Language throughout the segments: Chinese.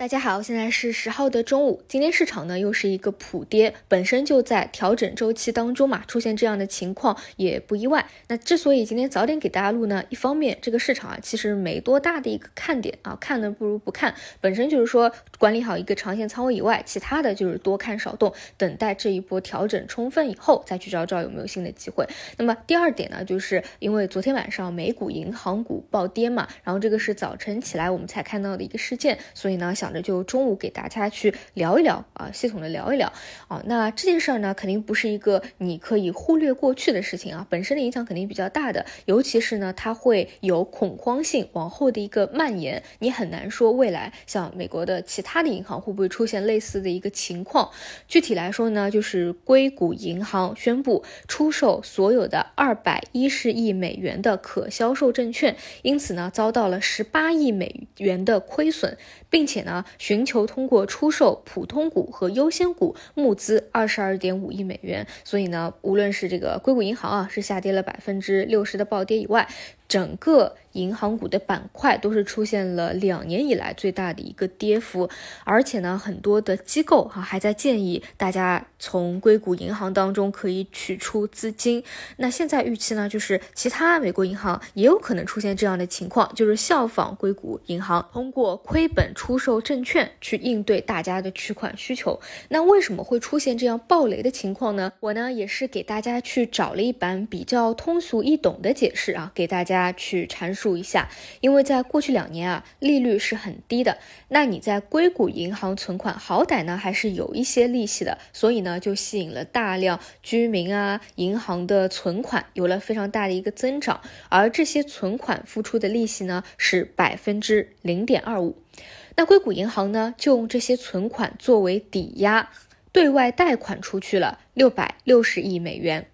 大家好，现在是十号的中午。今天市场呢又是一个普跌，本身就在调整周期当中嘛，出现这样的情况也不意外。那之所以今天早点给大家录呢，一方面这个市场啊其实没多大的一个看点啊，看的不如不看，本身就是说管理好一个长线仓位以外，其他的就是多看少动，等待这一波调整充分以后再去找找有没有新的机会。那么第二点呢，就是因为昨天晚上美股银行股暴跌嘛，然后这个是早晨起来我们才看到的一个事件，所以呢想。就中午给大家去聊一聊啊，系统的聊一聊啊。那这件事儿呢，肯定不是一个你可以忽略过去的事情啊，本身的影响肯定比较大的，尤其是呢，它会有恐慌性往后的一个蔓延，你很难说未来像美国的其他的银行会不会出现类似的一个情况。具体来说呢，就是硅谷银行宣布出售所有的二百一十亿美元的可销售证券，因此呢，遭到了十八亿美元的亏损，并且呢。寻求通过出售普通股和优先股募资二十二点五亿美元，所以呢，无论是这个硅谷银行啊，是下跌了百分之六十的暴跌以外。整个银行股的板块都是出现了两年以来最大的一个跌幅，而且呢，很多的机构哈还在建议大家从硅谷银行当中可以取出资金。那现在预期呢，就是其他美国银行也有可能出现这样的情况，就是效仿硅谷银行，通过亏本出售证券去应对大家的取款需求。那为什么会出现这样暴雷的情况呢？我呢也是给大家去找了一版比较通俗易懂的解释啊，给大家。大家去阐述一下，因为在过去两年啊，利率是很低的。那你在硅谷银行存款，好歹呢还是有一些利息的，所以呢就吸引了大量居民啊，银行的存款有了非常大的一个增长。而这些存款付出的利息呢是百分之零点二五。那硅谷银行呢就用这些存款作为抵押，对外贷款出去了六百六十亿美元。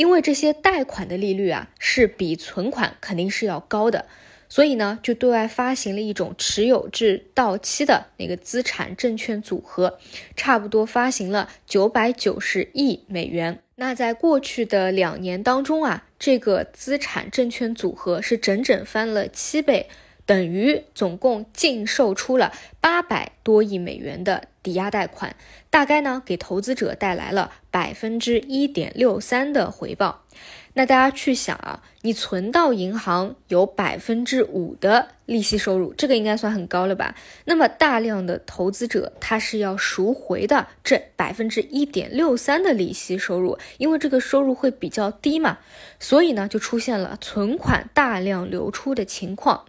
因为这些贷款的利率啊是比存款肯定是要高的，所以呢就对外发行了一种持有至到期的那个资产证券组合，差不多发行了九百九十亿美元。那在过去的两年当中啊，这个资产证券组合是整整翻了七倍。等于总共净售出了八百多亿美元的抵押贷款，大概呢给投资者带来了百分之一点六三的回报。那大家去想啊，你存到银行有百分之五的利息收入，这个应该算很高了吧？那么大量的投资者他是要赎回的这百分之一点六三的利息收入，因为这个收入会比较低嘛，所以呢就出现了存款大量流出的情况。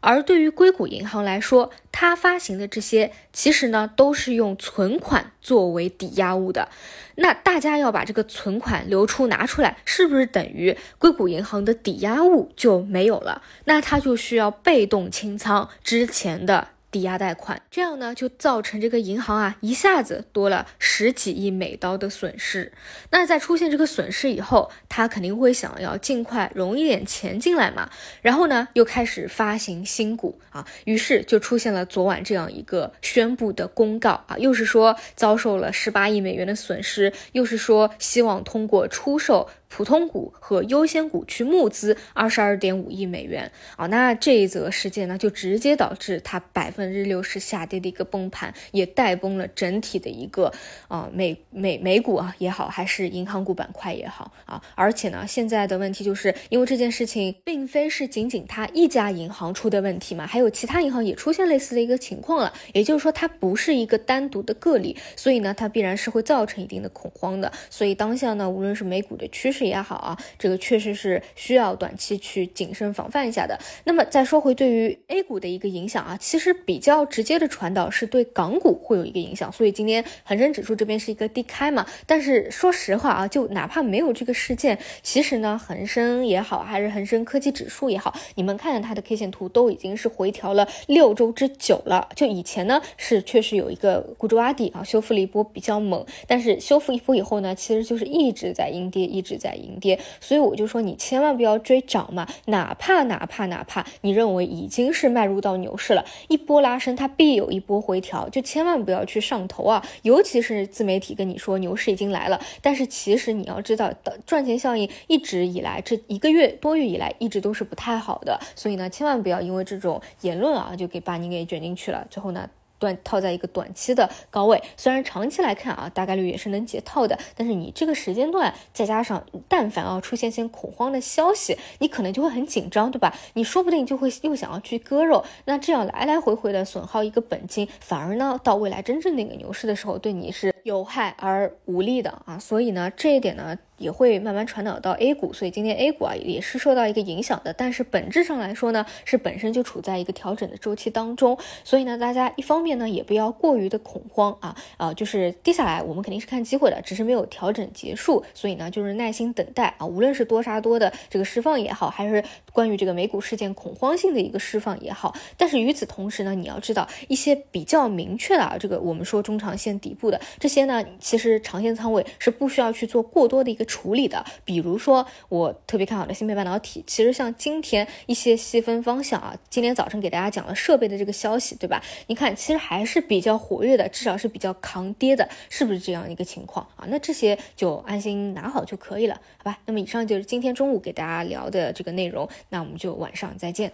而对于硅谷银行来说，它发行的这些其实呢都是用存款作为抵押物的。那大家要把这个存款流出拿出来，是不是等于硅谷银行的抵押物就没有了？那它就需要被动清仓之前的。抵押贷款，这样呢就造成这个银行啊一下子多了十几亿美刀的损失。那在出现这个损失以后，他肯定会想要尽快融一点钱进来嘛。然后呢又开始发行新股啊，于是就出现了昨晚这样一个宣布的公告啊，又是说遭受了十八亿美元的损失，又是说希望通过出售。普通股和优先股去募资二十二点五亿美元啊，那这一则事件呢，就直接导致它百分之六十下跌的一个崩盘，也带崩了整体的一个啊美美美股啊也好，还是银行股板块也好啊。而且呢，现在的问题就是因为这件事情并非是仅仅它一家银行出的问题嘛，还有其他银行也出现类似的一个情况了。也就是说，它不是一个单独的个例，所以呢，它必然是会造成一定的恐慌的。所以当下呢，无论是美股的趋势。也好啊，这个确实是需要短期去谨慎防范一下的。那么再说回对于 A 股的一个影响啊，其实比较直接的传导是对港股会有一个影响。所以今天恒生指数这边是一个低开嘛，但是说实话啊，就哪怕没有这个事件，其实呢，恒生也好，还是恒生科技指数也好，你们看看它的 K 线图都已经是回调了六周之久了。就以前呢是确实有一个孤注洼底啊，修复了一波比较猛，但是修复一波以后呢，其实就是一直在阴跌，一直在。阴跌，所以我就说你千万不要追涨嘛，哪怕哪怕哪怕你认为已经是迈入到牛市了，一波拉升它必有一波回调，就千万不要去上头啊！尤其是自媒体跟你说牛市已经来了，但是其实你要知道，赚钱效应一直以来这一个月多月以来一直都是不太好的，所以呢，千万不要因为这种言论啊，就给把你给卷进去了，最后呢。断套在一个短期的高位，虽然长期来看啊，大概率也是能解套的，但是你这个时间段再加上，但凡啊出现些恐慌的消息，你可能就会很紧张，对吧？你说不定就会又想要去割肉，那这样来来回回的损耗一个本金，反而呢，到未来真正那个牛市的时候，对你是有害而无利的啊。所以呢，这一点呢。也会慢慢传导到 A 股，所以今天 A 股啊也是受到一个影响的。但是本质上来说呢，是本身就处在一个调整的周期当中，所以呢，大家一方面呢也不要过于的恐慌啊啊，就是跌下来我们肯定是看机会的，只是没有调整结束，所以呢就是耐心等待啊。无论是多杀多的这个释放也好，还是关于这个美股事件恐慌性的一个释放也好，但是与此同时呢，你要知道一些比较明确的啊，这个我们说中长线底部的这这些呢，其实长线仓位是不需要去做过多的一个。处理的，比如说我特别看好的芯片半导体，其实像今天一些细分方向啊，今天早晨给大家讲了设备的这个消息，对吧？你看，其实还是比较活跃的，至少是比较抗跌的，是不是这样一个情况啊？那这些就安心拿好就可以了，好吧？那么以上就是今天中午给大家聊的这个内容，那我们就晚上再见。